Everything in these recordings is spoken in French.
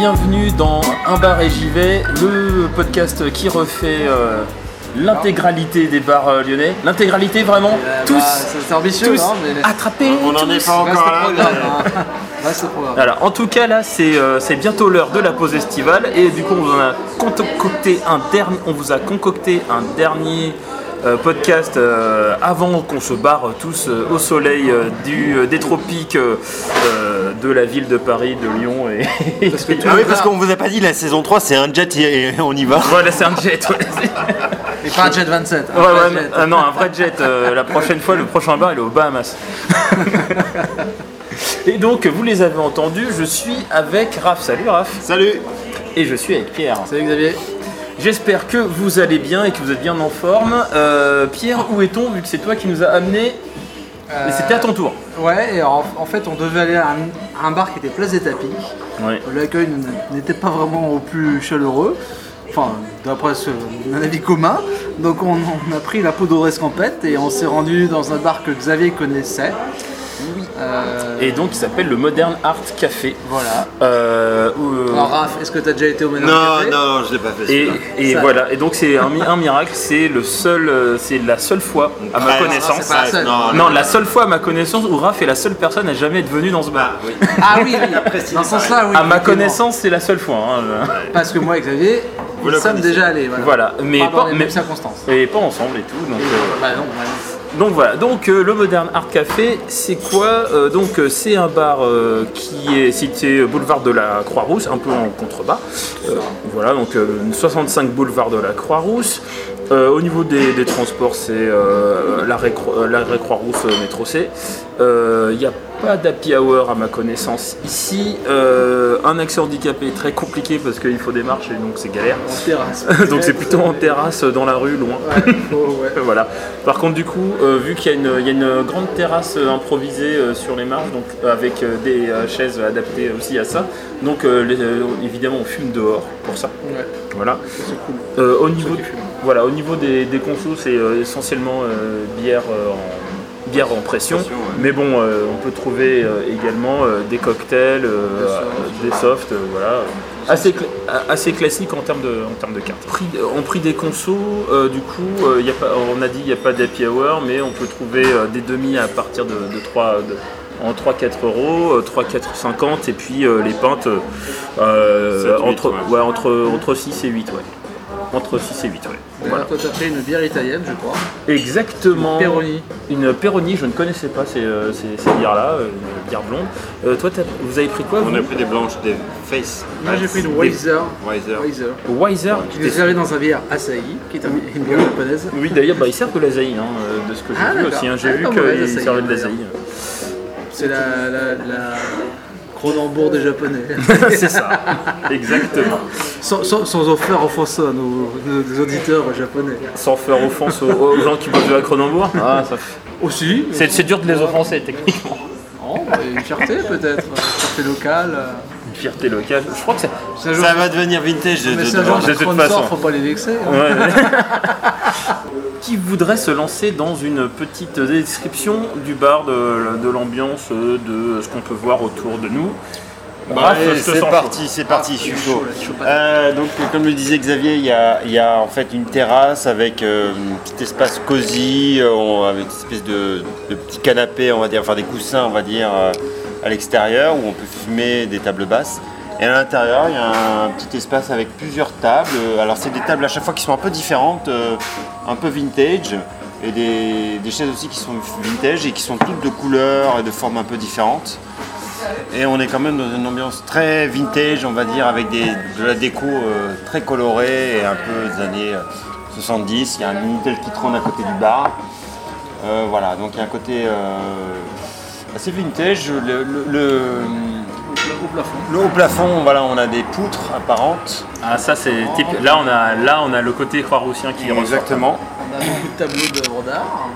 Bienvenue dans Un bar et j'y vais, le podcast qui refait euh, l'intégralité des bars euh, lyonnais. L'intégralité vraiment Tous Bah, c'est ambitieux, tous hein, mais attrapés On n'en est tous. pas encore là. programme. hein. Programme. Voilà, en tout cas là c'est euh, c'est bientôt l'heure de la pause estivale et du coup on vous a concocté un dernier, on vous a concocté un dernier podcast euh, avant qu'on se barre tous euh, au soleil euh, du, euh, des tropiques euh, euh, de la ville de Paris, de Lyon et, Parce que Ah oui, parce qu'on vous a pas dit la saison 3 c'est un jet et on y va. voilà c'est un jet. ouais. Et pas un Jet 27. un Ouais, vrai ouais, jet. non, un vrai jet. euh, la prochaine fois, le prochain bar, il est aux Bahamas. Et donc, vous les avez entendus, je suis avec Raph. Salut Raph. Salut Et je suis avec Pierre. Salut Xavier. J'espère que vous allez bien et que vous êtes bien en forme. Euh, Pierre, où est-on vu que c'est toi qui nous a amenés Mais c'était à ton tour. Ouais, et en, en fait, on devait aller à un, à un bar qui était Place des Tapis. Ouais. L'accueil n'était pas vraiment au plus chaleureux. Enfin, d'après un avis commun. Donc, on, on a pris la poudre escampette et on s'est rendu dans un bar que Xavier connaissait. Euh, Et donc, il s'appelle le Modern Art Café. voilà. Euh, où, euh, Alors, Raph, est-ce que tu as déjà été au Ménard Non, Café non, je l'ai pas fait. et, et voilà. Et donc, c'est un, mi- un miracle. C'est le seul, c'est la seule fois, à ma connaissance. c'est pas la seule. Non, Non, la seule fois à ma connaissance où Raph est la seule personne à jamais être venue dans ce bar. Ah oui. Ah oui, oui. dans ce sens-là, oui. à ma connaissance, c'est la seule fois. hein. Parce que moi et Xavier, Vous nous sommes déjà allés. Voilà. Voilà, mais Pas dans pas, les mais- mêmes circonstances. et pas ensemble et tout. Donc, euh, Bah non. Donc voilà. Euh, le Modern Art Café, c'est quoi Euh, Donc euh, c'est un bar qui est situé boulevard de la Croix-Rousse, un peu en contrebas. Voilà, donc euh, 65 boulevard de la Croix-Rousse. Euh, au niveau des, des transports, c'est euh, l'arrêt euh, Croix-Rousse euh, métro C. Il n'y a pas d'happy hour à ma connaissance ici. Un accès handicapé est très compliqué parce qu'il faut des marches et donc c'est galère. En terrasse. donc c'est plutôt en terrasse dans la rue, loin. Ouais, faut- ouais. voilà. Par contre, du coup, vu qu'il y, a une- il y a une grande terrasse improvisée sur les marges, donc avec des chaises adaptées aussi à ça, donc les- évidemment on fume dehors pour ça. Ouais, Voilà. c'est cool. Au niveau, voilà, au niveau des, des consos, c'est euh, essentiellement euh, bière euh, en bière en pression, Pression, ouais. mais bon, euh, on peut trouver euh, également euh, des cocktails, des softs, voilà, assez, cla- assez classique en termes de, en termes de cartes. Prix, en prix des consos, du coup, y a pas, on a dit il n'y a pas d'happy hour, mais on peut trouver des demi à partir de, de 3 de- en 3-4 euros, euh, 3-4,50 et puis les pintes 7, 8, entre, ouais. ouais, entre, entre 6 et 8, ouais. Entre 6 et 8, ouais. Voilà. Toi, t'as pris une bière italienne, je crois. Exactement. Peroni. Une Peroni, je ne connaissais pas ces, euh, ces, ces bières-là, euh, une bière blonde. Euh, toi, t'as- vous avez pris quoi On a pris des blanches, des face. Moi, j'ai pris une Weiser. Weiser. Weiser. Wiser. Qui nous est servi dans un bière Asahi, qui est un- une bière japonaise. Oui, d'ailleurs, bah, ils servent de l'Azaï, hein, de ce que j'ai Ah, vu aussi. hein. J'ai Ah, vu mauvais, qu'ils l'Asahi, servaient de l'Azaï. C'est la, la, la Cronenbourg des japonais. C'est ça, exactement. sans, sans, sans offrir offenser à nos, nos auditeurs japonais. Sans faire offense aux, aux gens qui boivent de la Cronenbourg. Ah, ça fait- Aussi. c'est, dur de les offenser, techniquement. Oh, bah, une fierté peut-être. Une fierté locale. Une fierté locale. Je crois que jour- Ça va devenir vintage de, Mais de- c'est un de- genre de de toute façon. faut pas les vexer. hein. Ouais. qui voudrait se lancer dans une petite description du bar, de, de l'ambiance, de ce qu'on peut voir autour de nous te c'est parti, c'est parti, je suis chaud, là. Euh, donc, comme le disait Xavier, il y a, il y a en fait une terrasse avec euh, un petit espace cosy, euh, on- avec une espèce de, de petit canapé, on va dire, enfin des coussins, on va dire, euh, à l'extérieur où on peut fumer des tables basses. Et à l'intérieur, il y a un petit espace avec plusieurs tables. Euh, Alors, c'est des tables à chaque fois qui sont un peu différentes, euh, un peu vintage, et des, des chaises aussi qui sont vintage et qui sont toutes de couleurs et de formes un peu différentes. Et on est quand même dans une ambiance très vintage, on va dire, avec des, de la déco euh, très colorée et un peu des années euh, 70. Il y a un Minitel qui trône à côté du bar. Euh, voilà, donc il y a un côté euh, assez vintage. Au plafond. Le haut plafond, voilà, on a des poutres apparentes. Ah ça c'est type. Là on a là on a le côté croix-roussien qui ressort. Exactement. On a beaucoup de tableaux d'œuvres d'art.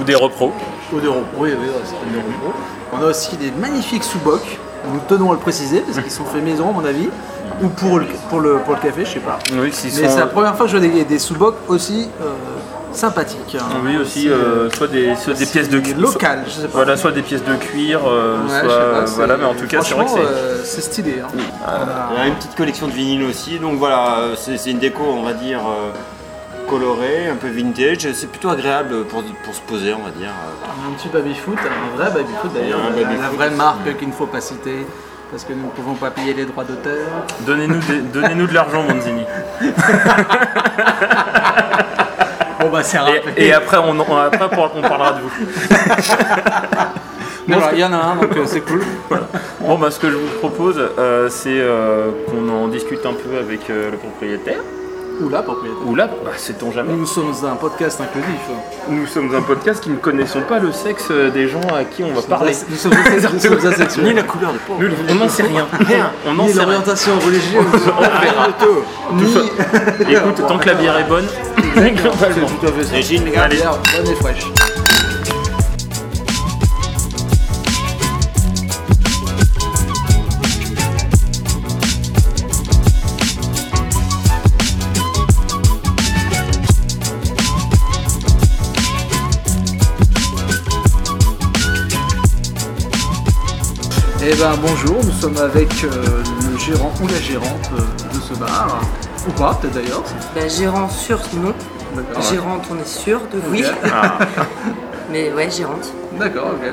Ou des repros. Ou des repos, oui, oui, des repos. On a aussi des magnifiques sous-bocs, nous tenons à le préciser, parce qu'ils sont faits maison à mon avis, ou pour le, pour le, pour le café, je sais pas. Oui, s'ils Mais sont- c'est la première fois que je vois des, des sous-bocs aussi euh, sympathiques. hein. Oui aussi, euh, soit des, soit des pièces de cuir. locales, je sais pas. Voilà, soit des pièces de cuir, euh, Ouais, soit je sais pas, c'est- voilà, mais en tout cas c'est vrai que c'est. euh, c'est stylé. hein. On a une petite collection de vinyles aussi, donc voilà, euh, c'est c'est une déco, on va dire, euh, colorée, un peu vintage. C'est plutôt agréable pour, pour se poser, on va dire. Un petit baby-foot, un vrai baby-foot d'ailleurs, la- vraie marque qu'il ne faut pas citer, parce que nous ne pouvons pas payer les droits d'auteur. Donnez-nous donnez-nous de l'argent, Monzini. Bon bah c'est Et, et après on, on- après, on parlera de vous. Voilà, il y en a un, donc euh, c'est cool. Bon bah ce que je vous propose, euh, c'est euh, qu'on en discute un peu avec euh, le propriétaire. Ou là, propriétaire. Ou là, bah, sait-on jamais. Nous sommes un podcast inclusif. Nous sommes un podcast qui ne connaissons pas le sexe des gens à qui on va parler. Nous sommes, nous sommes. Ni la couleur de peau. Nous, on n'en sait rien. On n'en Ni sait rien. l'orientation religieuse, On verra. ni... Écoute, tant que la bière est bonne, globalement. Tout à fait ça. Et Gilles, Allez. Bonne et fraîche. Eh ben bonjour, nous sommes avec euh, le gérant ou la gérante euh, de ce bar, ou pas peut-être d'ailleurs. Bah, gérant sûr, non. D'accord. Gérante, on est sûr de oui. Ok. Mais ouais, gérante. D'accord, ok.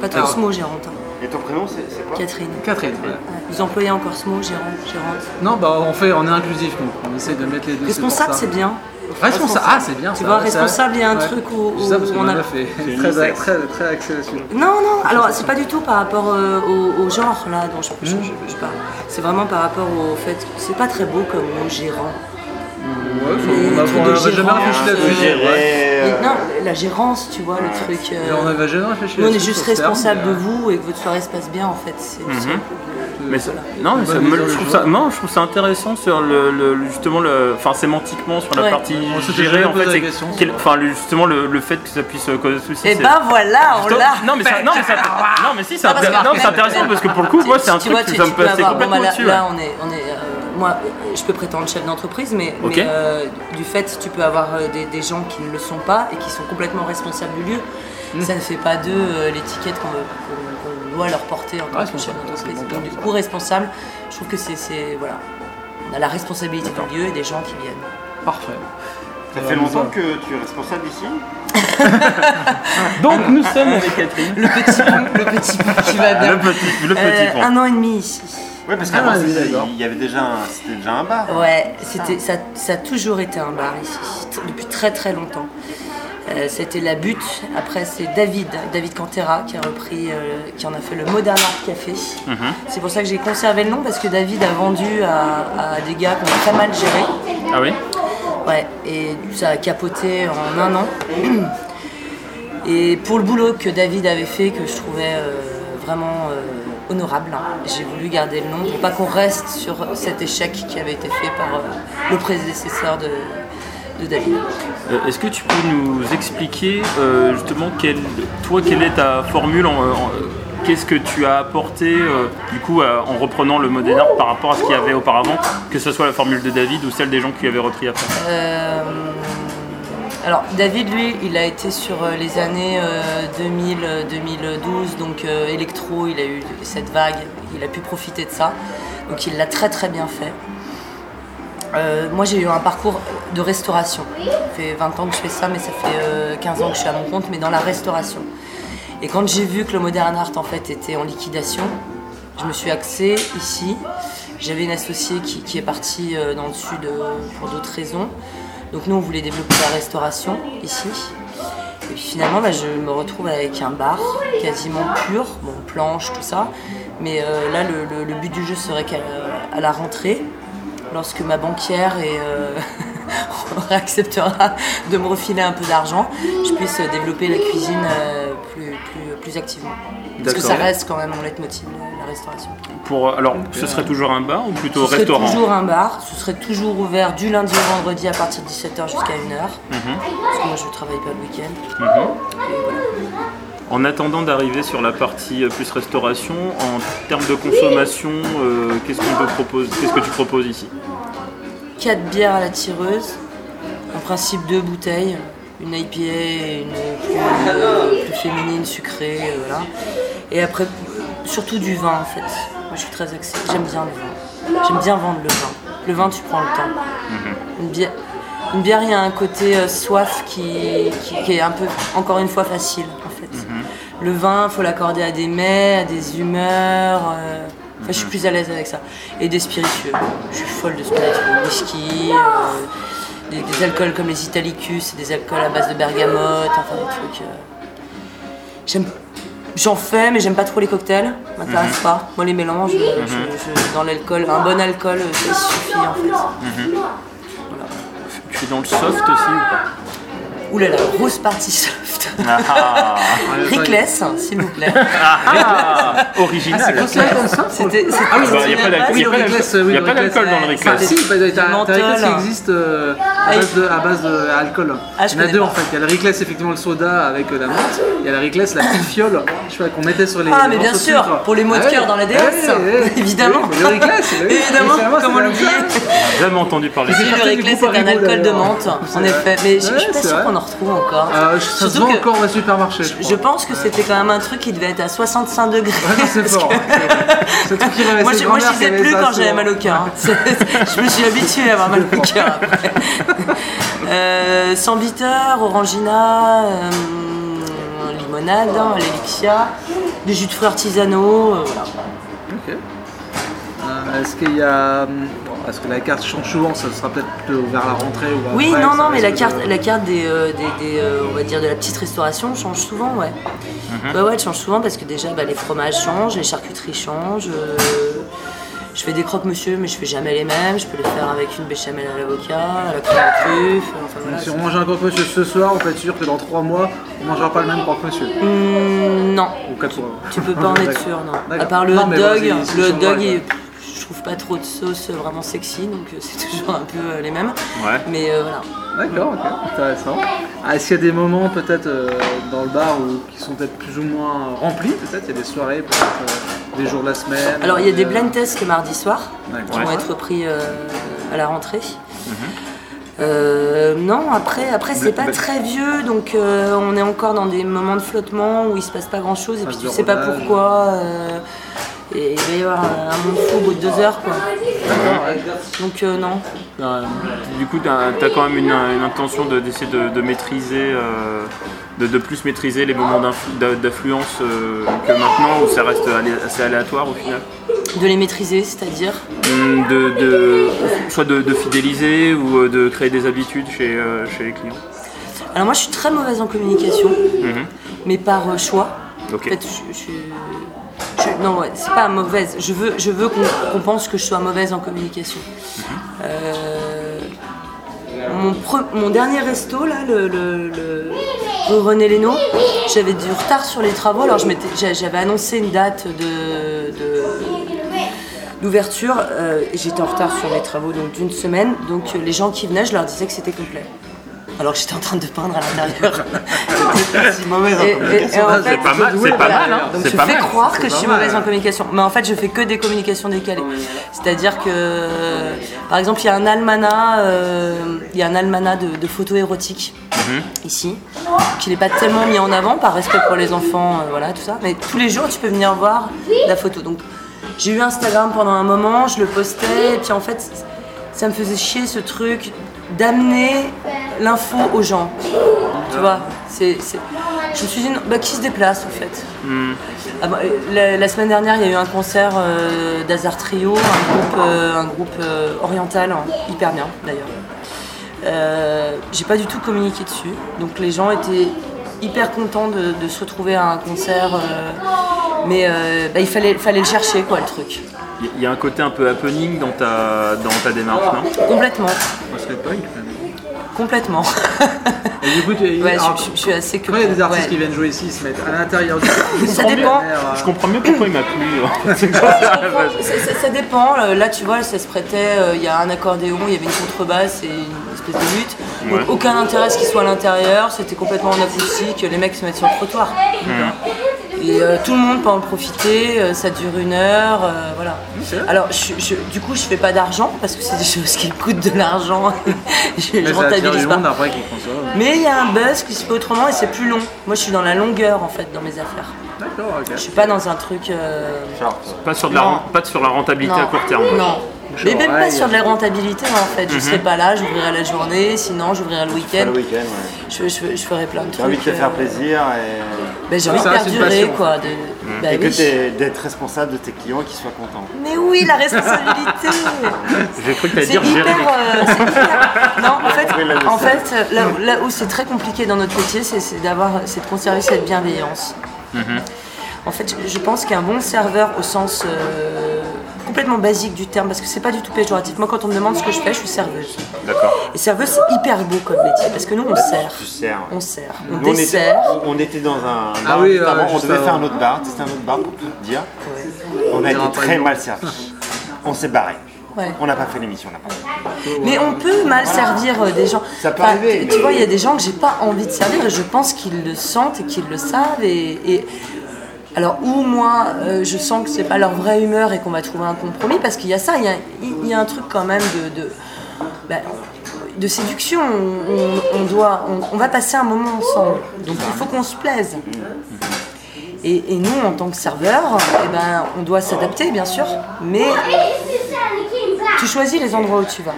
Pas trop ce mot, gérante. hein. Et ton prénom, c'est c'est quoi? Catherine. Catherine. ouais. Ouais. Vous employez encore ce mot, gérant, gérante? Non, bah on fait, on est inclusif nous. On essaie de mettre les deux. Responsable, c'est bien. Responsable, ah c'est bien. Tu ça, vois, ça- responsable, il y a un ouais. truc où, sais ça parce où qu'on on a. fait. C'est Très, unisexe. très, très axé là-dessus. Non, non, alors c'est pas du tout par rapport euh, au, au genre là dont je, je- Mm. je- je parle. C'est vraiment par rapport au fait que c'est pas très beau comme mot gérant. Ouais, Les on a- trucs on de avait jamais réfléchi euh, là-dessus. Ouais. euh, non, la gérance, tu vois, le truc. euh, on avait jamais réfléchi nous, on est juste responsable mais, de vous et que votre soirée se passe bien en fait. C'est le- Mais ça- voilà. non, mais ça me- je, trouve ça, non, je trouve ça intéressant sur le, justement le, enfin sémantiquement sur la Ouais. partie On gérée en fait, ça. enfin justement le, le fait que ça puisse euh, causer souci. Et c'est- ben voilà, on l'a. non mais, ça- non, mais ça- non mais si c'est intéressant euh, parce que pour le coup moi c'est un truc vois, que tu, ça me bon, complètement bah, là, dessus. là, on est, on est, euh, moi, je peux prétendre chef d'entreprise, mais, euh, du fait, tu peux avoir euh, des, des gens qui ne le sont pas et qui sont complètement responsables du lieu. Hmm. Ça ne fait pas d'eux euh, l'étiquette qu'on doit leur porter en tant que Responsable, chef d'entreprise. bon Donc, du coup, responsable, je trouve que c'est, voilà, on a la responsabilité du lieu et des gens qui viennent. Parfait. Ça fait longtemps que tu es responsable ici Donc nous sommes avec Catherine. Le petit, le petit qui va bien. Le petit, le petit Euh, un an et demi ici. Oui, parce Ah, qu'avant, il y avait déjà un, c'était déjà un bar. Ouais, c'était, ça, ça a toujours été un bar ici, depuis très très longtemps. Euh, c'était la butte. Après, c'est David, David Cantera, qui a repris, euh, qui en a fait le Modern Art Café. Mhm. C'est pour ça que j'ai conservé le nom parce que David a vendu à, à des gars qu'on a très mal géré. Ah oui? Ouais, et ça a capoté en un an. Et pour le boulot que David avait fait, que je trouvais euh, vraiment euh, honorable, hein, j'ai voulu garder le nom pour pas qu'on reste sur cet échec qui avait été fait par euh, le prédécesseur de, David. Euh, Est-ce que tu peux nous expliquer euh, justement toi quelle est ta formule en- en- Qu'est-ce que tu as apporté euh, du coup en reprenant le modèle art par rapport à ce qu'il y avait auparavant, que ce soit la formule de David ou celle des gens qui avaient repris après? Alors David, lui, il a été sur euh, les années 2000-2012, donc euh, électro, il a eu cette vague, il a pu profiter de ça, donc il l'a très très bien fait. Euh, moi j'ai eu un parcours de restauration. Ça fait 20 ans que je fais ça, mais ça fait euh, 15 ans que je suis à mon compte, mais dans la restauration. Et quand j'ai vu que le Modern Art en fait était en liquidation, je me suis axée ici. J'avais une associée qui, qui est partie euh, dans le sud euh, pour d'autres raisons. Donc nous on voulait développer la restauration ici. Et puis finalement bah, je me retrouve avec un bar quasiment pur, bon planche, tout ça. Mais euh, là le, but du jeu serait qu'à la rentrée, lorsque ma banquière euh, acceptera de me refiler un peu d'argent, je puisse développer la cuisine euh, plus activement. Parce que ça reste quand même mon leitmotiv, la- restauration. Pour, alors, ce serait toujours un bar ou plutôt Ce serait restaurant toujours un bar, ce serait toujours ouvert du lundi au vendredi à partir de 17h jusqu'à 1h. Mhm. Parce que moi je travaille pas le week-end. Voilà. En attendant d'arriver sur la partie euh, plus restauration, en termes de consommation, euh, qu'est-ce qu'on peut proposer Qu'est-ce que tu proposes ici? 4 bières à la tireuse, en principe deux bouteilles, une IPA et une plus, euh, plus féminine, sucrée, euh, voilà. Et après, surtout du vin en fait. Moi je suis très axée, j'aime bien le vin. J'aime bien vendre le vin. Le vin, tu prends le temps. Une bière, une bière, il y a un côté euh, soif qui, qui- qui est un peu, encore une fois, facile en fait. Le vin, faut l'accorder à des mets, à des humeurs. euh, Enfin, je suis plus à l'aise avec ça. Et des spiritueux. Je suis folle de spiritueux. Whisky, euh, des, des alcools comme les Italicus, des alcools à base de bergamote, enfin des trucs. J'aime, j'en fais, mais j'aime pas trop les cocktails. M'intéresse pas. Moi, les mélanges, je- je- dans l'alcool, un bon alcool, ça suffit en fait. Tu es dans le soft aussi ou pas? Ouh là là, grosse partie soft. Ah, Rickless, s'il vous plaît. ah, original. C'est comme ça C'était, Ah oui, Bah, y a pas d'alcool, Oui, y a le pas d'alcool. Dans le ouais. Rickless. Ah, si, bah, t'as. Rickless qui existe euh, à Ah, base de- à base d'alcool. Ah, je Il y en a deux pas. en fait. Il y a le Rickless, effectivement, le soda avec euh, la menthe. Il y a le Rickless, la petite fiole, je sais pas, qu'on mettait sur les. Ah, mais bien sûr, sucre. pour les mots de Ah cœur dans la Ah déesse, ouais, ouais. évidemment. Le Rickless. Évidemment, comment l'oublier. Jamais entendu parler. Le Rickless, c'est un alcool de menthe, en effet. Mais je suis pas sûre qu'on en retrouve encore. Euh, ça se Surtout vend que encore au supermarché. je, pense que c'était quand même un truc qui devait être à 65 degrés. Ouais, c'est fort. que- qui. Moi, je, moi, je disais plus quand j'avais mal au cœur. hein. Je me suis habituée à avoir mal au cœur après. Euh, sans bitter, orangina, euh, limonade, hein, l'élixia, des jus de fruits artisanaux. voilà. Ok. Est-ce qu'il y a. Est-ce que la carte change souvent Ça sera peut-être plutôt vers la rentrée ou Oui, après, non, non, mais la carte, de- la carte des, euh, des, des, euh, on va dire de la petite restauration change souvent, ouais. Mhm. Ouais, ouais, elle change souvent parce que déjà, bah, les fromages changent, les charcuteries changent. euh, je fais des croque-monsieur, mais je fais jamais les mêmes. Je peux les faire avec une béchamel à l'avocat, à la crème de truffe. Enfin, voilà, Si on mange un croque-monsieur ce soir, on peut être sûr que dans 3 mois, on mangera pas le même croque-monsieur. Hum, non, Ou 4 mois. tu peux pas en être sûr, non. D'accord. À part le Non, hot dog, bon, c'est- c'est le hot dog, je trouve pas trop de sauce vraiment sexy, donc euh, c'est toujours un peu euh, les mêmes. Ouais. Mais euh, voilà. D'accord, ok, intéressant. Ah, Est-ce qu'il y a des moments peut-être euh, dans le bar où, qui sont peut-être plus ou moins remplis Peut-être? Il y a des soirées, peut-être euh, des jours de la semaine Alors il y a des blind tests mardi soir. Qui vont être pris à la rentrée. Euh, non, après, après c'est pas très vieux, donc on est encore dans des moments de flottement où il se passe pas grand chose et puis tu sais pas pourquoi. Et il va y avoir un, un monde fou au bout de deux heures quoi. Donc euh, non. Euh, Du coup, tu as, quand même une, une intention de- d'essayer de, de maîtriser, euh, de, de plus maîtriser les moments d'affluence euh, que maintenant, où ça reste alé- assez aléatoire au final? De les maîtriser, c'est-à-dire? Hum, de, de- Soit de, fidéliser ou de créer des habitudes chez, chez les clients. Alors moi je suis très mauvaise en communication, Mhm. mais par choix. En fait, je, je- je- non, c'est pas mauvaise. Je veux, je veux qu'on pense que je sois mauvaise en communication. Euh, mon, dernier resto, là, le, René Lénaud, j'avais du retard sur les travaux. Alors j'avais annoncé une date de, d'ouverture. euh, J'étais en retard sur les travaux donc d'une semaine. Donc les gens qui venaient, je leur disais que c'était complet. Alors que j'étais en train de peindre à l'intérieur. si mauvaise en Et- et- communication. et en fait, C'est pas mal, c'est pas voilà. mal, hein. Donc je pas fais mal. croire que je suis mauvaise en communication. Mais en fait, je fais que des communications décalées. C'est-à-dire que, par exemple, il y a un almanach, euh, il y a un almanach de, de photos érotiques Mhm. ici, qui n'est pas tellement mis en avant par respect pour les enfants, euh, voilà, tout ça. Mais tous les jours, tu peux venir voir la photo. Donc, j'ai eu Instagram pendant un moment, je le postais, et puis en fait, ça me faisait chier ce truc d'amener l'info aux gens. Tu vois, c'est, c'est- je me suis dit, non, bah, qui se déplace en fait? Hmm. Ah bah, euh, la, la semaine dernière, il y a eu un concert euh, d'Azar Trio, un groupe, euh, un groupe euh, oriental, hein, hyper bien d'ailleurs. J'ai pas du tout communiqué dessus, donc les gens étaient hyper contents de, de se retrouver à un concert, mais bah, il fallait, fallait le chercher quoi le truc. Il y a un côté un peu happening dans ta, dans ta démarche, non? Complètement, On pas complètement. Et du coup, tu Ouais, alors, je, je- je suis assez Quand il y a des artistes ouais. qui viennent jouer ici, ils se mettent à l'intérieur du Ça dépend. Je comprends mieux pourquoi il m'a plu. hein. Ça, ça- ça dépend. Euh, Là, tu vois, ça se prêtait. euh, Il y a un accordéon, il y avait une contrebasse et une espèce de lutte. Donc, aucun intérêt à ce qu'il soit à l'intérieur. C'était complètement en acoustique. Les mecs se mettent sur le trottoir. Et euh, tout le monde peut en profiter. euh, ça dure une heure. euh, voilà. Alors, je- je- du coup, je fais pas d'argent parce que c'est des choses qui coûtent de l'argent. je, attire rentabilise pas. après qui. Mais il y a un buzz qui se fait autrement et c'est plus long. Moi, je suis dans la longueur en fait dans mes affaires. D'accord, ok. Je suis pas dans un truc. euh, Genre, Pas sur, de la, Non. ren- pas sur la rentabilité Non. à court terme. Non. Mais même pas sur de la rentabilité en fait. Je serai pas là, j'ouvrirai la journée, sinon j'ouvrirai le week-end. le week-end, ouais. Je, je, je ferai plein de trucs. J'ai envie de te euh, faire plaisir et, ben, j'ai envie de perdurer quoi. De... Et que oui. t'es- d'être responsable de tes clients et qu'ils soient contents. Mais oui, la responsabilité J'ai cru que t'allais C'est dire hyper, gérer euh, c'est hyper- Non, en fait, en euh, là, là où c'est très compliqué dans notre métier, c'est c'est d'avoir, c'est de conserver cette bienveillance. En fait, je- je pense qu'un bon serveur au sens euh, complètement basique du terme, parce que c'est pas du tout péjoratif. Moi, quand on me demande ce que je fais, je suis serveuse. D'accord. Et serveuse, c'est hyper beau comme métier, parce que nous, on sert. Tu sers. On sert, on Nous, on, était, dessert. on était dans un Ah bar, oui, juste euh, avant, on juste devait avant. faire un autre bar, c'était un autre bar pour tout te dire. On a été très nom. mal servi. On s'est barré. Ouais. On n'a pas fait l'émission là-bas. Mais on peut mal servir euh, des gens. Ça peut Enfin, arriver, tu- mais- vois, il y a des gens que j'ai pas envie de servir et je pense qu'ils le sentent et qu'ils le savent. Et, et- alors, ou moi, euh, je sens que c'est pas leur vraie humeur et qu'on va trouver un compromis parce qu'il y a ça, il y a, un truc quand même de. bah, séduction, on, va passer un moment ensemble, donc il faut qu'on se plaise. Et, nous, en tant que serveur, eh ben, on doit s'adapter, bien sûr, mais tu choisis les endroits où tu vas.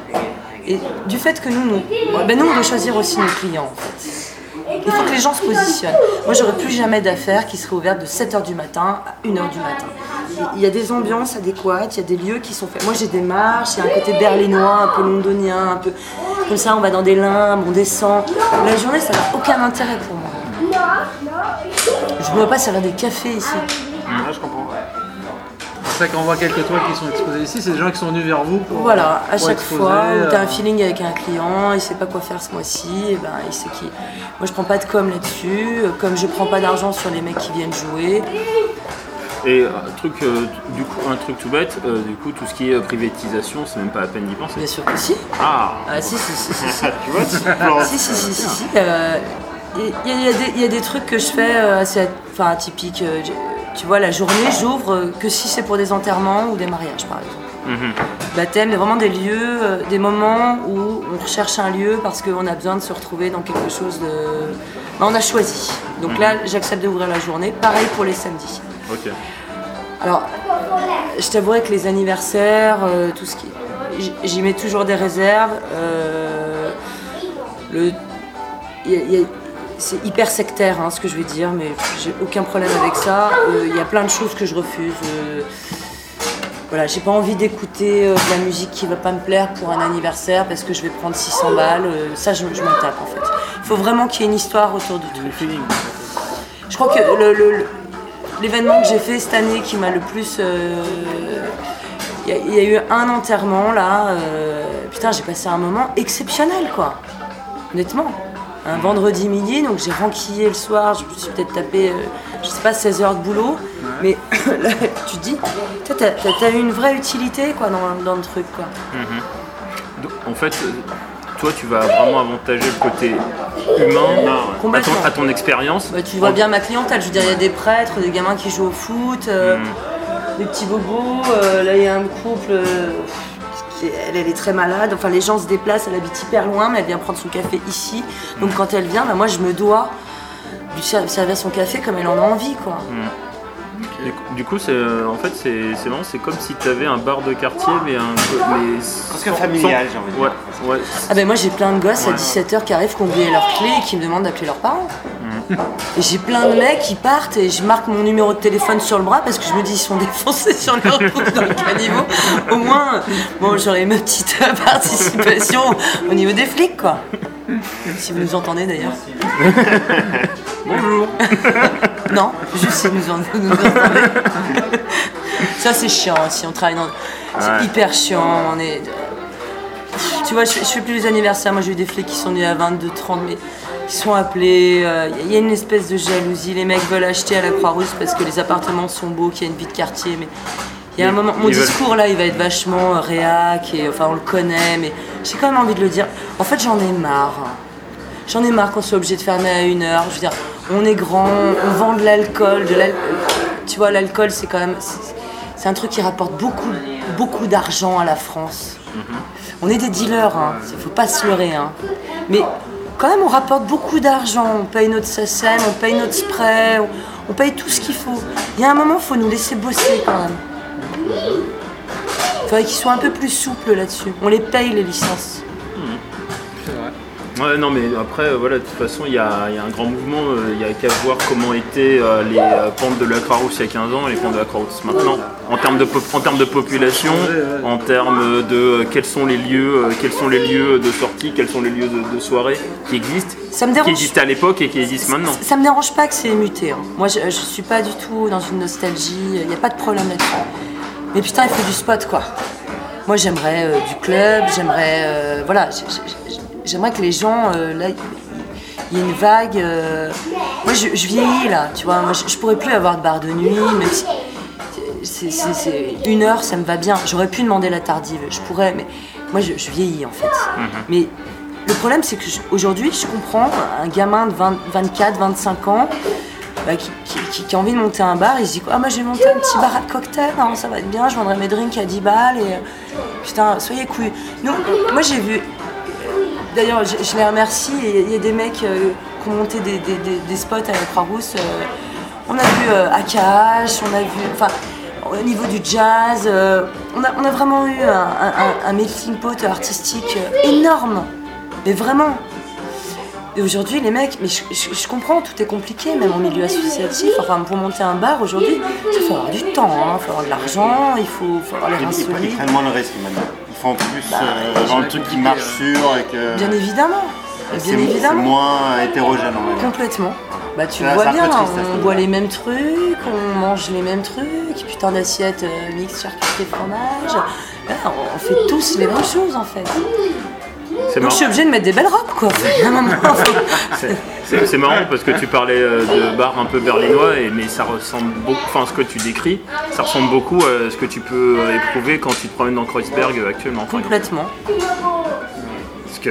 Et du fait que nous, nous, ben nous on doit choisir aussi nos clients. Il faut que les gens se positionnent. Moi, j'aurais plus jamais d'affaires qui seraient ouvertes de 7h du matin à 1h du matin. Il y a des ambiances adéquates, il y a des lieux qui sont faits. Moi, j'ai des marches, il y a un côté berlinois, un peu londonien, un peu comme ça, on va dans des limbes, on descend. La journée, ça n'a aucun intérêt pour moi. Je ne veux pas servir des cafés ici. Je comprends. C'est vrai qu'on voit quelques toiles qui sont exposées ici, c'est des gens qui sont venus vers vous pour. Voilà, à pour chaque exposer, fois où tu as euh, un feeling avec un client, il sait pas quoi faire ce mois-ci, et ben il sait qui. Moi je prends pas de com là-dessus, euh, comme je prends pas d'argent sur les mecs qui viennent jouer. Et euh, truc, euh, du coup, un truc tout bête, euh, du coup, tout ce qui est euh, privatisation, c'est même pas la peine d'y penser. Bien sûr que si. Ah Ah si si si si. si. Tu vois, plantes. si, si, si, si, si. Euh, Il y, y a des- il y a des trucs que je fais euh, assez enfin, atypiques. Tu vois, la journée, j'ouvre euh, que si c'est pour des enterrements ou des mariages, par exemple. Mhm. Baptême, a vraiment des lieux, euh, des moments où on recherche un lieu parce qu'on a besoin de se retrouver dans quelque chose de. Ben, on a choisi. Donc là, j'accepte d'ouvrir la journée. Pareil pour les samedis. Ok. Alors, je t'avouerai que les anniversaires, euh, tout ce qui. J'y mets toujours des réserves. euh, le, il y a- y a- c'est hyper sectaire hein, ce que je vais dire, mais j'ai aucun problème avec ça. Euh, Il y a plein de choses que je refuse. euh, voilà, j'ai pas envie d'écouter euh, de la musique qui va pas me plaire pour un anniversaire parce que je vais prendre 600 balles. euh, ça, je, m'en tape en fait. Il faut vraiment qu'il y ait une histoire autour du truc. Je crois que l'événement que j'ai fait cette année qui m'a le plus. euh, Il y, a- eu un enterrement là. euh, putain, j'ai passé un moment exceptionnel quoi. Honnêtement. Un vendredi midi, donc j'ai renquillé le soir, je me suis peut-être tapé, euh, je sais pas, 16 heures de boulot. Mais là, tu te dis, t'as eu une vraie utilité quoi dans, dans le truc quoi. Donc, en fait, euh, toi, tu vas vraiment avantager le côté humain à Complètement. ton, à ton expérience. Bah, tu vois bien ma clientèle, je veux dire, il y a des prêtres, des gamins qui jouent au foot, euh, des petits bobos. euh, là, il y a un couple, euh, elle, elle est très malade. Enfin, les gens se déplacent, elle habite hyper loin, mais elle vient prendre son café ici. Donc, quand elle vient, bah, moi, je me dois lui ser- servir son café comme elle en a envie, quoi. Du coup- Du coup, c'est euh, en fait, c'est c'est marrant, c'est comme si tu avais un bar de quartier, mais un. Mais Presque familial, j'ai envie de dire. Ouais, ouais. Ah ben moi j'ai plein de gosses à Ouais. 17h qui arrivent, qui ont oublié leur clé et qui me demandent d'appeler leurs parents. Et j'ai plein de mecs qui partent et je marque mon numéro de téléphone sur le bras parce que je me dis ils sont défoncés sur leur route dans le caniveau. Au moins, bon j'aurai ma petite participation au niveau des flics quoi. Si vous nous entendez d'ailleurs. Bonjour. Non, juste si nous, en- nous entendez. Ça c'est chiant aussi, on travaille dans... C'est Ouais. hyper chiant, on est... tu vois, je, je fais plus les anniversaires. Moi, j'ai eu des flics qui sont nés à 22, 30, mais qui sont appelés. euh, Il y a une espèce de jalousie. Les mecs veulent acheter à la Croix-Rousse parce que les appartements sont beaux, qu'il y a une vie de quartier. Mais il y a un moment. Mon ils discours là, il va être vachement euh, réac et enfin, on le connaît, mais j'ai quand même envie de le dire. En fait, j'en ai marre. J'en ai marre qu'on soit obligé de fermer à une heure. Je veux dire, on est grand, on vend de l'alcool, de l'al- Tu vois, l'alcool, c'est quand même. c'est- un truc qui rapporte beaucoup, beaucoup d'argent à la France. On est des dealers, hein. il faut pas se leurrer. Hein. Mais quand même, on rapporte beaucoup d'argent. On paye notre SACEM, on paye notre spray, on, on paye tout ce qu'il faut. Il y a un moment, il faut nous laisser bosser quand même. Il faudrait qu'ils soient un peu plus souples là-dessus. On les paye les licences. Ouais, non, mais après, euh, voilà, de toute façon, il y a, il y a un grand mouvement. euh, Il y a qu'à voir comment étaient euh, les euh, pentes de la Croix-Rousse il y a 15 ans et les pentes de la Croix-Rousse maintenant. En termes de, en termes de population, en termes de euh, quels sont les lieux, euh, quels sont les lieux de sortie, quels sont les lieux de, de soirée qui existent, Ça me qui existaient à l'époque et qui existent maintenant. Ça me dérange pas que c'est muté. hein. Moi, je, je suis pas du tout dans une nostalgie. Il n'y a pas de problème là-dessus. Mais putain, il faut du spot, quoi. Moi, j'aimerais euh, du club. J'aimerais, euh, voilà, j'aimerais que les gens, euh, là, il y ait une vague. euh, Moi, je, je vieillis là, tu vois. Moi, je, je pourrais plus avoir de bar de nuit, même si c'est, c'est- c'est- une heure, ça me va bien. J'aurais pu demander la tardive, je pourrais, mais moi, je, je vieillis en fait. Mais le problème, c'est que je- aujourd'hui, je comprends un gamin de 20 24, 25 ans bah, qui, qui- qui- qui a envie de monter un bar, il se dit Ah, moi je vais monter un petit bar à cocktail, non, ça va être bien, je vendrai mes drinks à 10 balles et euh, putain, soyez couilles. Nous, moi j'ai vu, d'ailleurs, je, je les remercie, il y a des mecs euh, qui ont monté des, des- des- des spots à la Croix-Rousse. euh, on a vu euh, AKH, on a vu, enfin, au niveau du jazz, euh, on, a, on a vraiment eu un, un- un- un melting pot artistique euh, énorme, mais vraiment. Et aujourd'hui, les mecs, mais je, je- je comprends, tout est compliqué, même en milieu associatif. Enfin, pour monter un bar aujourd'hui, il faut avoir du temps, il faut avoir de l'argent, il faut, faut avoir les le risque maintenant. Font plus Bah, euh, dans le truc qui marche sûr et que Bien évidemment, c'est bien c'est évidemment. moins hétérogène. dire. Complètement. Bah tu C'est- vois c'est bien, triste, ce on boit les mêmes trucs, on mange les mêmes trucs, putain d'assiette euh, mix charcuterie fromage. Là, on fait tous les mêmes choses en fait. Donc je suis obligée de mettre des belles robes quoi. C'est- marrant parce que tu parlais euh, de bar un peu berlinois, et, mais ça ressemble beaucoup, enfin ce que tu décris, ça ressemble beaucoup à ce que tu peux euh, éprouver quand tu te promènes dans Kreuzberg euh, actuellement. complètement. Parce que.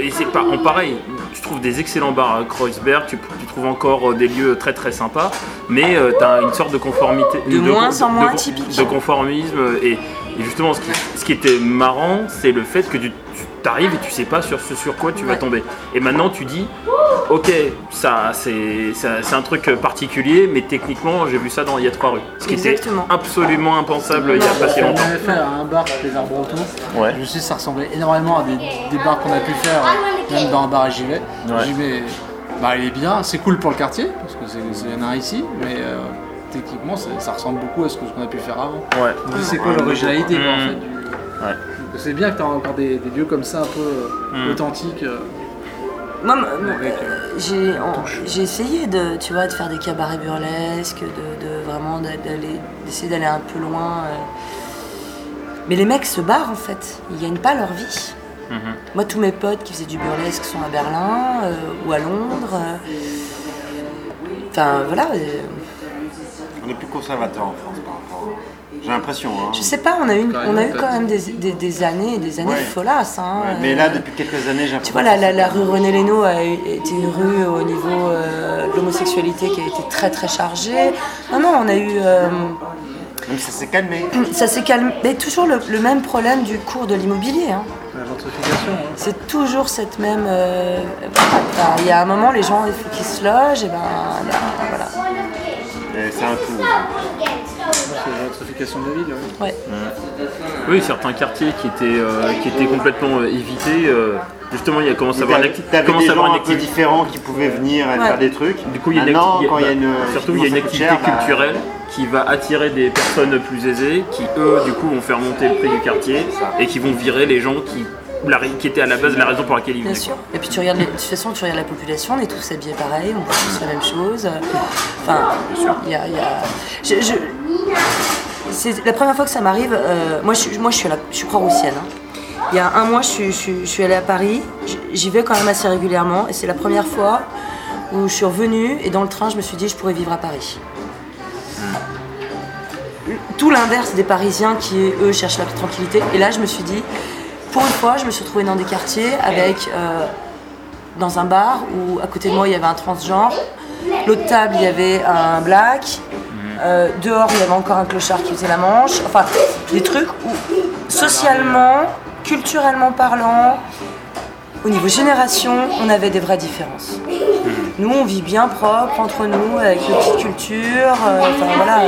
Et c'est pas en pareil, tu trouves des excellents bars à Kreuzberg, tu, tu trouves encore euh, des lieux très très sympas, mais tu as une sorte de conformité. De moins en moins de- atypique. De conformisme. Et, et justement, ce qui, ce qui était marrant, c'est le fait que tu arrives et tu sais pas sur ce sur quoi tu vas Ouais. tomber. Et maintenant, tu dis, ok, ça c'est un truc particulier, mais techniquement, j'ai vu ça dans Il y a trois rues. Ce qui Exactement. était absolument impensable il y a pas si On longtemps. avait fait un bar chez les arbres autour. Ouais. Je sais, ça ressemblait énormément à des, des bars qu'on a pu faire, euh, même dans un bar à Givet. Ouais. Givet, bah, il est bien, c'est cool pour le quartier, parce que c'est y en a un ici, mais euh, techniquement, ça, ça ressemble beaucoup à ce que- ce qu'on a pu faire avant. Ouais. C'est quoi l'originalité en fait du- Ouais. C'est bien que tu as encore des, des lieux comme ça un peu euh, Mm. authentiques. euh, Moi, euh, j'ai en- j'ai essayé de, tu vois, de faire des cabarets burlesques, de, de vraiment d'a- d'aller, d'essayer d'aller un peu loin. Mais les mecs se barrent en fait, ils gagnent pas leur vie. Mhm. Moi, tous mes potes qui faisaient du burlesque sont à Berlin euh, ou à Londres. euh. Enfin, voilà. euh, On est plus conservateur en France par J'ai l'impression. Hein. je sais pas, on a eu, on a eu quand même des, des- des années et des années Ouais. folasses. hein, Ouais, mais là, depuis quelques années, j'ai Tu l'impression vois, la, la, la rue René Lénaud a eu- été une rue au niveau euh, de l'homosexualité qui a été très très chargée. Non, non, on a eu. euh, Même ça s'est calmé. ça s'est calmé. Mais toujours le, le même problème du cours de l'immobilier. hein. la gentrification. hein. C'est toujours cette même. euh, Il y a un moment, les gens, il faut qu'ils se logent, et ben, ben, voilà. C'est un coup. C'est la gentrification de la ville. ouais. Ouais. Oui, certains quartiers qui étaient, euh, qui étaient complètement euh, évités. euh, justement, il y a commencé à avoir une, des gens un peu activité. différents qui pouvaient venir et Ouais. faire des trucs. Du coup, il y a une Maintenant, acti- quand il y a une. surtout, il y a une activité cher, bah, culturelle qui va attirer des personnes plus aisées, qui eux, du coup, vont faire monter le prix du quartier et qui vont virer les gens qui, la- qui étaient à la base la raison pour laquelle ils Bien venaient. sûr. Et puis tu regardes, les- de toute façon, tu regardes la population, on est tous habillés pareil, on fait tous la même chose. Enfin, il y a. il y a- je- je- C'est la première fois que ça m'arrive. euh, moi, je, suis- moi, je suis, la- je suis croix-roussienne. hein. Il y a un mois, je suis, je je allée à Paris. J'y vais quand même assez régulièrement. Et c'est la première fois où je suis revenue. Et dans le train, je me suis dit, je pourrais vivre à Paris. Tout l'inverse des Parisiens qui, eux, cherchent la tranquillité. Et là, je me suis dit, pour une fois, je me suis retrouvée dans des quartiers avec, euh, dans un bar où à côté de moi, il y avait un transgenre. L'autre table, il y avait un black. Euh, dehors, il y avait encore un clochard qui faisait la manche. Enfin, des trucs où, socialement, culturellement parlant, au niveau génération, on avait des vraies différences. Nous, on vit bien propre entre nous, avec nos petites cultures. euh, enfin, voilà,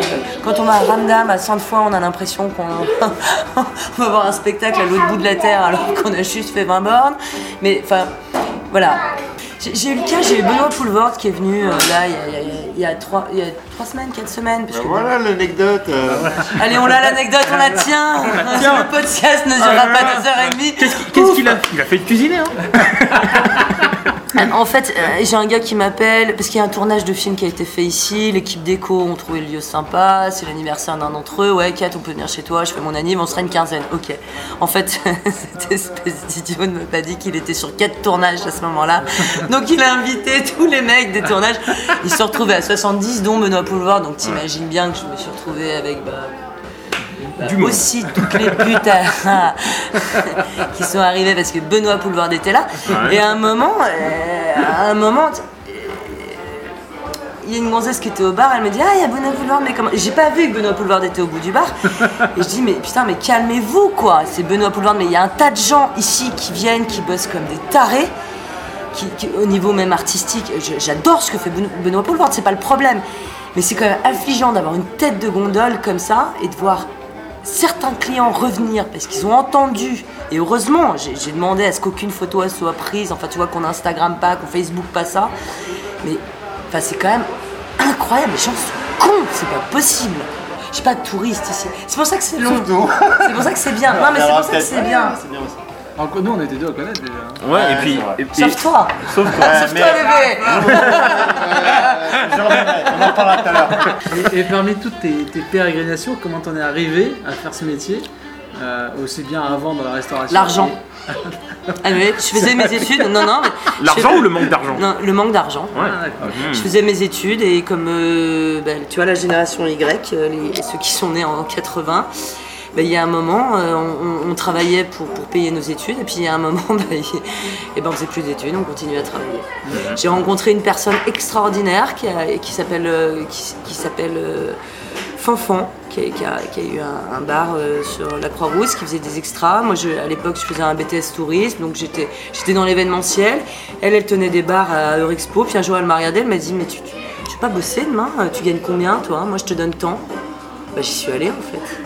quand on va à Ramdam à 100 fois, on a l'impression qu'on on va voir un spectacle à l'autre bout de la terre alors qu'on a juste fait 20 bornes. Mais enfin, voilà. J'ai eu le cas, j'ai eu Benoît Poulvord qui est venu euh, là il y, y a- il y a trois, il y a trois semaines, quatre semaines. parce que- Voilà l'anecdote. euh, Allez, on l'a l'anecdote, on la tient. Le podcast ne durera pas deux heures et demie. Qu'est-ce qu'il qu'est-ce qu'il a Il a fait de cuisiner, hein En fait, euh, j'ai un gars qui m'appelle parce qu'il y a un tournage de film qui a été fait ici. L'équipe d'éco ont trouvé le lieu sympa. C'est l'anniversaire d'un d'entre eux. Ouais, Kat, on peut venir chez toi. Je fais mon anniv, on sera une quinzaine. Ok. En fait, cette espèce d'idiot ne m'a pas dit qu'il était sur quatre tournages à ce moment-là. Donc il a invité tous les mecs des tournages. Ils se retrouvés à 70, dont Benoît Poulvard. Donc t'imagines bien que je me suis retrouvée avec. bah, Du monde. aussi toutes les putes à- qui sont arrivées parce que Benoît Poulvard était là. Ouais. Et à un moment, euh, à un moment, euh, il y a une gonzesse qui était au bar, elle me dit Ah, il y a Benoît Poulvard, mais comment? J'ai pas vu que Benoît Poulvard était au bout du bar. Et je dis Mais putain, mais calmez-vous quoi C'est Benoît Poulvard, mais il y a un tas de gens ici qui viennent, qui bossent comme des tarés. Qui, qui- au niveau même artistique, je- j'adore ce que fait Beno- Benoît Poulvard, c'est pas le problème. Mais c'est quand même affligeant d'avoir une tête de gondole comme ça et de voir certains clients revenir parce qu'ils ont entendu, et heureusement, j'ai demandé à ce qu'aucune photo elle soit prise, enfin tu vois qu'on Instagram pas, qu'on Facebook pas ça, mais enfin, c'est quand même incroyable, les gens sont cons, c'est pas possible. J'ai pas de touristes ici. C'est pour ça que c'est long. C'est pour ça que c'est bien. Non mais c'est pour ça que c'est bien. Alors que nous, on était deux à connaître déjà. hein. Ouais, Ouais, et puis. et Sauf toi. Sauf toi. Sauf toi bébé. Je reviendrai, on en parlera tout à l'heure. Et, et parmi toutes tes, tes pérégrinations, comment t'en es arrivé à faire ce métier euh, aussi bien avant dans la restauration L'argent. et- Ah, je faisais mes études. Non non. mais je L'argent fais- ou le manque d'argent Non, le manque d'argent. Ouais. Ah, d'accord. Mhm. Je faisais mes études et comme euh, ben, tu vois la génération Y, euh, les- ceux qui sont nés en 80, ben, il y a un moment, euh, on, travaillait pour, pour payer nos études et puis il y a un moment, ben, il- eh ben, on faisait plus d'études, on continuait à travailler. J'ai rencontré une personne extraordinaire qui, a- qui s'appelle euh, qui, qui s'appelle euh, Fanfan, qui a, qui a- qui a eu un, un bar euh, sur la Croix-Rousse, qui faisait des extras. Moi, je- à l'époque, je faisais un BTS tourisme, donc j'étais j'étais dans l'événementiel. Elle, elle tenait des bars à Eurexpo. Puis un jour, elle m'a regardé, elle m'a dit Mais tu, tu, tu veux pas bosser demain? Tu gagnes combien, toi? Moi, je te donne tant. Bah, j'y suis allée, en fait.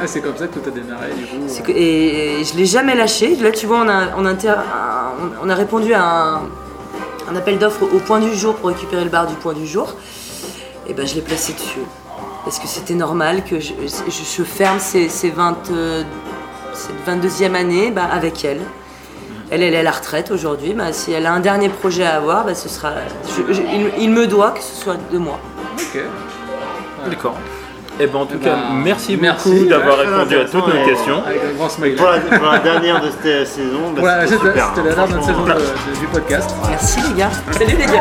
Ah, c'est comme ça que tout a démarré du coup. Que- et, et je l'ai jamais lâché. Là, tu vois, on a, on a, inter- un- on a répondu à un, un appel d'offres au point du jour pour récupérer le bar du point du jour. Et ben, je l'ai placé dessus. Parce que c'était normal que je, je- je ferme ces, ces 20, euh, cette 22e année bah, avec elle. Elle, elle est à la retraite aujourd'hui. Bah, si elle a un dernier projet à avoir, bah, ce sera, je- je- il, il me doit que ce soit de moi. Ok. D'accord. Et ben en tout Eh cas, ben, merci, merci, beaucoup d'avoir ouais, répondu à toutes nos questions. Avec un grand smiley. Pour la, pour la dernière de cette saison, bah, Voilà, c'était c'était super. c'était la hein. dernière de notre saison Franchement, de- de- du podcast. Merci les gars. Salut les gars.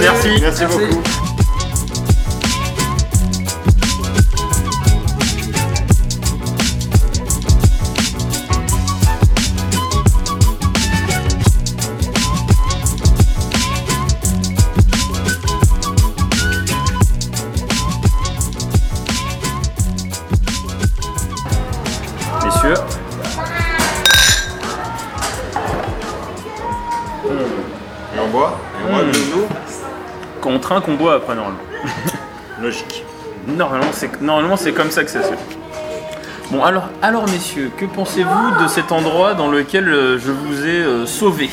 Merci. Merci beaucoup. Boit Et on boit un qu'on boit après normalement. Logique. Normalement, c'est normalement c'est comme ça que ça se fait. Bon alors, alors messieurs, que pensez-vous de cet endroit dans lequel euh, je vous ai euh, sauvé?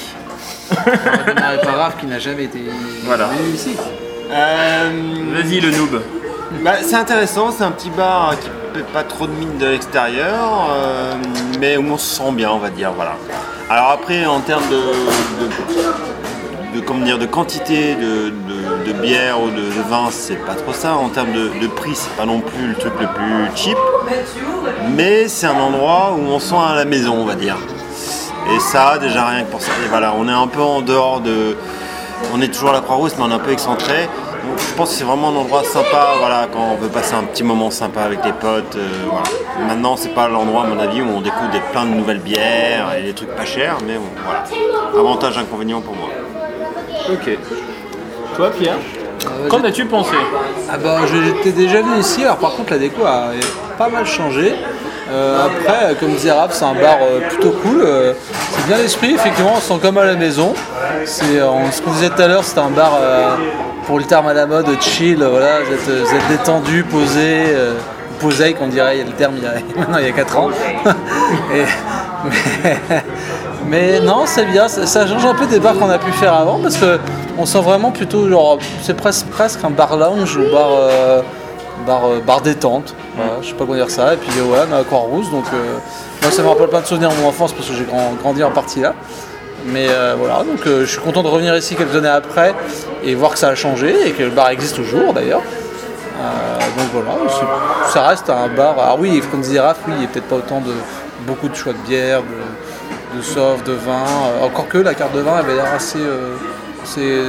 Par Raph qui n'a jamais été Voilà. venu ici. Euh, Vas-y le noob. Bah, c'est intéressant, c'est un petit bar qui fait pas trop de mine de l'extérieur, euh, mais où on se sent bien, on va dire. Voilà. Alors après, en termes de, de, de- comment dire, de quantité de, de- bière ou de, vin, c'est pas trop ça. En termes de, prix, c'est pas non plus le truc le plus cheap. Mais c'est un endroit où on sent à la maison, on va dire. Et ça, déjà rien que pour ça. Et voilà, on est un peu en dehors de. On est toujours à la Croix-Rousse, mais on est un peu excentré. Donc, je pense que c'est vraiment un endroit sympa, voilà, quand on veut passer un petit moment sympa avec les potes. euh, voilà. Maintenant, c'est pas l'endroit, à mon avis, où on découvre des, plein de nouvelles bières et des trucs pas chers, mais bon, voilà. Avantage, inconvénient pour moi. Ok. Toi, Pierre Euh, Qu'en as-tu pensé? Ah bah j'étais déjà venu ici, alors par contre la déco a pas mal changé. Euh, après, comme disait Raph, c'est un bar euh, plutôt cool. euh, c'est bien l'esprit, effectivement, on se sent comme à la maison. Ce qu'on disait tout à l'heure, c'était un bar pour le terme à la mode, chill, voilà, vous êtes, détendu, posé, posé qu'on dirait, il y a le terme il y a, maintenant il y a 4 ans. Mais, mais non, c'est bien, ça, ça change un peu des bars qu'on a pu faire avant parce que on sent vraiment plutôt genre c'est presque presque un bar lounge ou bar euh, bar, euh, bar détente. Voilà, je sais pas comment dire ça. Et puis ouais, on a Croix-Rousse, donc euh, moi ça me rappelle plein de souvenirs de mon enfance parce que j'ai grand- grandi en partie là. Mais voilà, donc je suis content de revenir ici quelques années après et voir que ça a changé et que le bar existe toujours d'ailleurs. Donc voilà, ça reste un bar. Ah oui, comme disait Raph, oui, il n'y a peut-être pas autant de beaucoup de choix de bière, de, de soft, de vin. Euh, encore que la carte de vin avait l'air assez. euh, c'est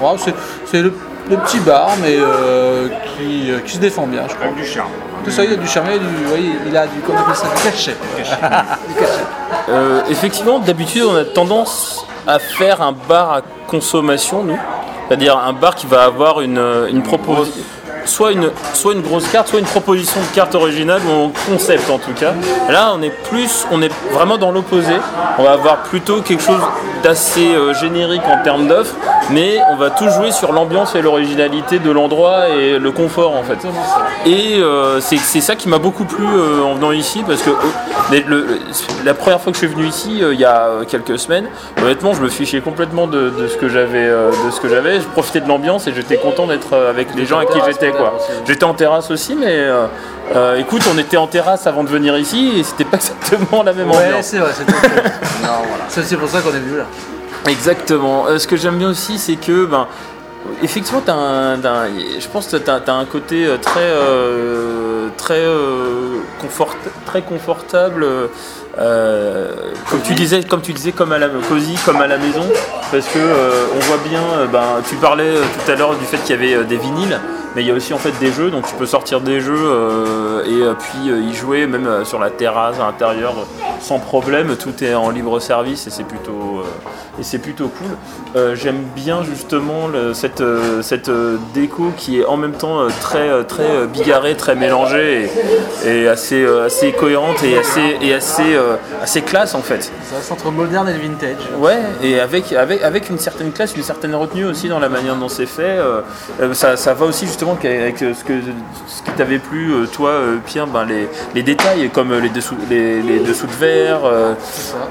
voilà, c'est- c'est le, le petit bar, mais euh, qui, euh, qui se défend bien, je crois. du charme. Tout ça, il y a du charme, il y a du, oui, il a du, comment on appelle ça, du cachet. Du cachet. Euh, Effectivement, d'habitude, on a tendance à faire un bar à consommation, nous. C'est-à-dire un bar qui va avoir une, une proposition. Soit une, grosse carte, soit une proposition de carte originale ou un concept en tout cas. Là, on est plus, on est vraiment dans l'opposé. On va avoir plutôt quelque chose d'assez euh, générique en termes d'offres, mais on va tout jouer sur l'ambiance et l'originalité de l'endroit et le confort en fait. Et euh, c'est ça qui m'a beaucoup plu euh, en venant ici parce que la première fois que je suis venu ici, il y a quelques semaines, honnêtement, je me fichais complètement de, ce que j'avais. de ce que j'avais. Je profitais de l'ambiance et j'étais content d'être avec les gens à qui j'étais quoi. J'étais en terrasse aussi, mais euh, euh, écoute, on était en terrasse avant de venir ici et c'était pas exactement la même Ouais, ambiance. c'est vrai, c'est pour ça qu'on est venu là. Exactement. Euh, ce que j'aime bien aussi, c'est que, ben, effectivement, t'as un, je pense que tu as, un côté très, euh, très, euh, confort- très confortable. Euh, comme tu disais, comme tu disais, comme à la cosy, comme à la maison, parce que euh, on voit bien. euh, ben, tu parlais euh, tout à l'heure du fait qu'il y avait des vinyles, mais il y a aussi en fait des jeux, donc tu peux sortir des jeux et puis y jouer même sur la terrasse, à l'intérieur, sans problème. Tout est en libre service et c'est plutôt euh, et c'est plutôt cool. Euh, J'aime bien justement le- cette, euh, cette déco qui est en même temps très, très bigarrée, très mélangée et, et assez, assez cohérente et assez, et assez, assez classe en fait. Ça reste entre moderne et le vintage. Ouais, et avec, avec, avec une certaine classe, une certaine retenue aussi dans la manière dont c'est fait. ça, ça va aussi justement avec ce, que, ce qui t'avait plu, toi, Pierre, ben, les, les détails comme les dessous, les, les dessous de verre, euh,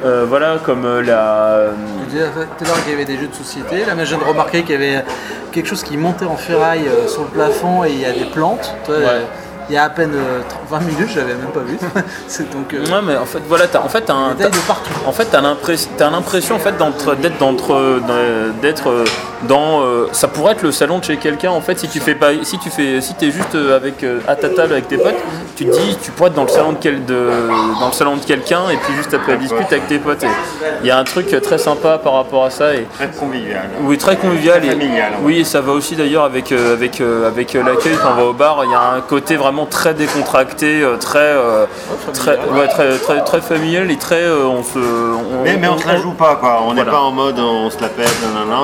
euh, voilà, comme euh, la. Je disais tout à l'heure qu'il y avait des jeux de société. Là, mais je viens de remarquer qu'il y avait quelque chose qui montait en ferraille sur le plafond et il y a des plantes. Toi, Ouais. Il y a à peine 30 20 minutes, je l'avais même pas vu. C'est donc euh, Ouais, mais en fait, voilà, t'as, en fait, t'as un, détails de partout. En fait, t'as l'impression, t'as l'impression en fait d'entre- d'être d'entre- d'être euh, dans. euh, ça pourrait être le salon de chez quelqu'un en fait si tu fais pas, si tu fais, si t'es juste euh, avec euh, à ta table avec tes potes, tu te dis, tu pourrais être dans le salon de quel, de, dans le salon de quelqu'un et puis juste après la dispute avec tes potes. Il y a un truc très sympa par rapport à ça et Très convivial. oui, très convivial. Très et, familial, ouais. Oui, et ça va aussi d'ailleurs avec, euh, avec, euh, avec euh, l'accueil quand on va au bar. Il y a un côté vraiment très décontracté, euh, très, euh, très, ouais, très, très, très familial et très. euh, on se, on- Mais, mais on se la joue pas quoi, on n'est Voilà. pas en mode on se la pète,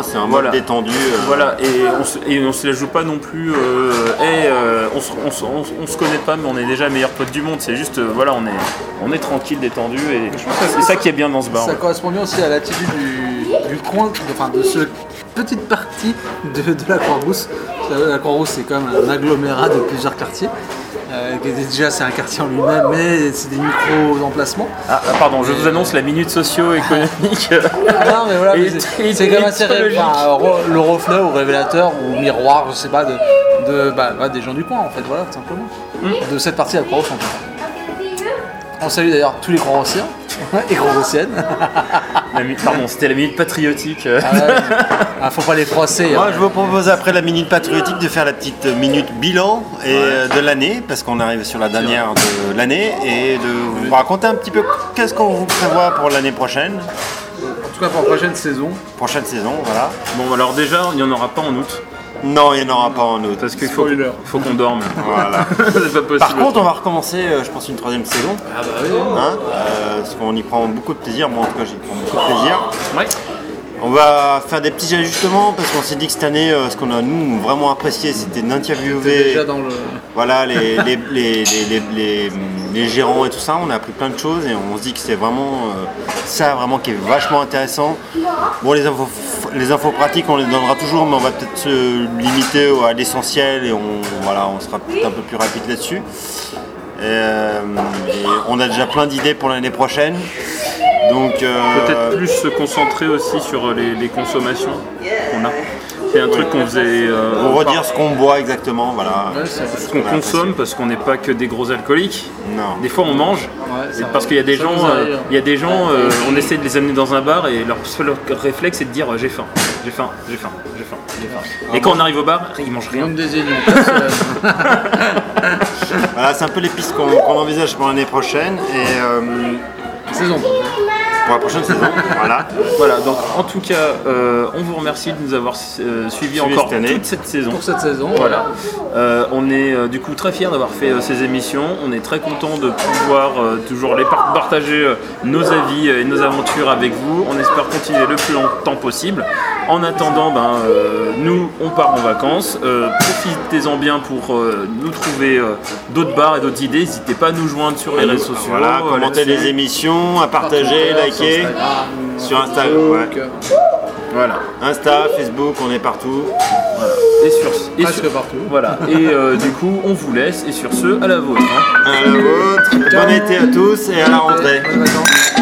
c'est un mode Voilà. détendu. euh, Voilà, et on, se, et on se la joue pas non plus. euh, euh, on, se, on, se, on se- on se connaît pas, mais on est déjà meilleurs potes du monde. C'est juste, euh, voilà, on est, on est tranquille, détendu, et c'est ça qui est bien dans ce bar. Ça ouais. correspond bien aussi à l'attitude du, du coin, de, enfin de ce petite partie de, de la Croix-Rousse. La Croix-Rousse, c'est quand même un agglomérat de plusieurs quartiers. Euh, déjà, c'est un quartier en lui-même, mais c'est des micro-emplacements. Ah, ah, pardon, je vous annonce la minute socio-économique. Non, mais voilà, c'est quand même assez ré- enfin, le reflet ou révélateur ou miroir, je sais pas, de, de bah, bah, des gens du coin en fait, voilà, tout simplement. Hmm. De cette partie de la Croix-Rousse en. On salue d'ailleurs tous les Croix-Roussiens. et mi- Pardon, c'était la minute patriotique. Ah, ouais. Ah, faut pas les froisser. Moi, hein. je vous propose après la minute patriotique de faire la petite minute bilan et, euh, de l'année, parce qu'on arrive sur la dernière de l'année, et de vous raconter un petit peu qu'est-ce qu'on vous prévoit pour l'année prochaine, En tout cas pour la prochaine saison. prochaine saison, voilà. Bon, alors déjà, il n'y en aura pas en août. Non, il n'y en aura pas en août. Parce qu'il faut, Spoiler. faut qu'on dorme. Voilà. c'est pas possible. Par contre, on va recommencer, euh, je pense, une troisième saison, Ah bah oui. hein, euh, parce qu'on y prend beaucoup de plaisir. Moi, en tout cas, j'y prends beaucoup de plaisir. Ouais. On va faire des petits ajustements parce qu'on s'est dit que cette année, euh, ce qu'on a nous vraiment apprécié, c'était d'interviewer Déjà dans le. voilà, les, les, les, les, les- les- les gérants et tout ça. On a appris plein de choses et on se dit que c'est vraiment euh, ça vraiment qui est vachement intéressant. Bon, les infos, les infos pratiques, on les donnera toujours, mais on va peut-être se limiter à l'essentiel et on, voilà, on sera peut-être un peu plus rapide là-dessus. Euh, on a déjà plein d'idées pour l'année prochaine. Donc, euh, Peut-être plus se concentrer aussi sur les, les consommations qu'on a. C'est un truc qu'on faisait. euh, pour redire ce qu'on boit exactement, voilà. Ce qu'on consomme parce qu'on n'est pas que des gros alcooliques. Non. Des fois on mange et parce qu'il y a des gens, euh, il y a des gens, euh, on essaie de les amener dans un bar et leur seul réflexe c'est de dire euh, j'ai faim, j'ai faim, j'ai faim, j'ai faim, j'ai faim. Et quand on arrive au bar, ils mangent rien. Des personnelles. Voilà, c'est un peu les pistes qu'on qu'on envisage pour l'année prochaine et euh, saison. Pour la prochaine saison. Voilà. Voilà, donc en tout cas, euh, on vous remercie de nous avoir euh, suivi Suivi encore cette année. toute cette saison. Pour cette saison. Voilà. Euh, on est euh, du coup très fiers d'avoir fait euh, ces émissions. On est très content de pouvoir euh, toujours les par- partager euh, nos avis euh, et nos aventures avec vous. On espère continuer le plus longtemps possible. En attendant, ben, euh, nous, on part en vacances. Euh, Profitez-en bien pour euh, nous trouver euh, d'autres bars et d'autres idées. N'hésitez pas à nous joindre sur les réseaux sociaux. Voilà, commenter les émissions, à partager, liker. Sur Instagram, ouais. Voilà. Insta, Facebook, on est partout. Et sur, et Presque sur- partout. voilà. Et euh, du coup, on vous laisse. Et sur ce, à la vôtre. hein. À la vôtre. Bon été à tous et à la rentrée. Bonnes vacances.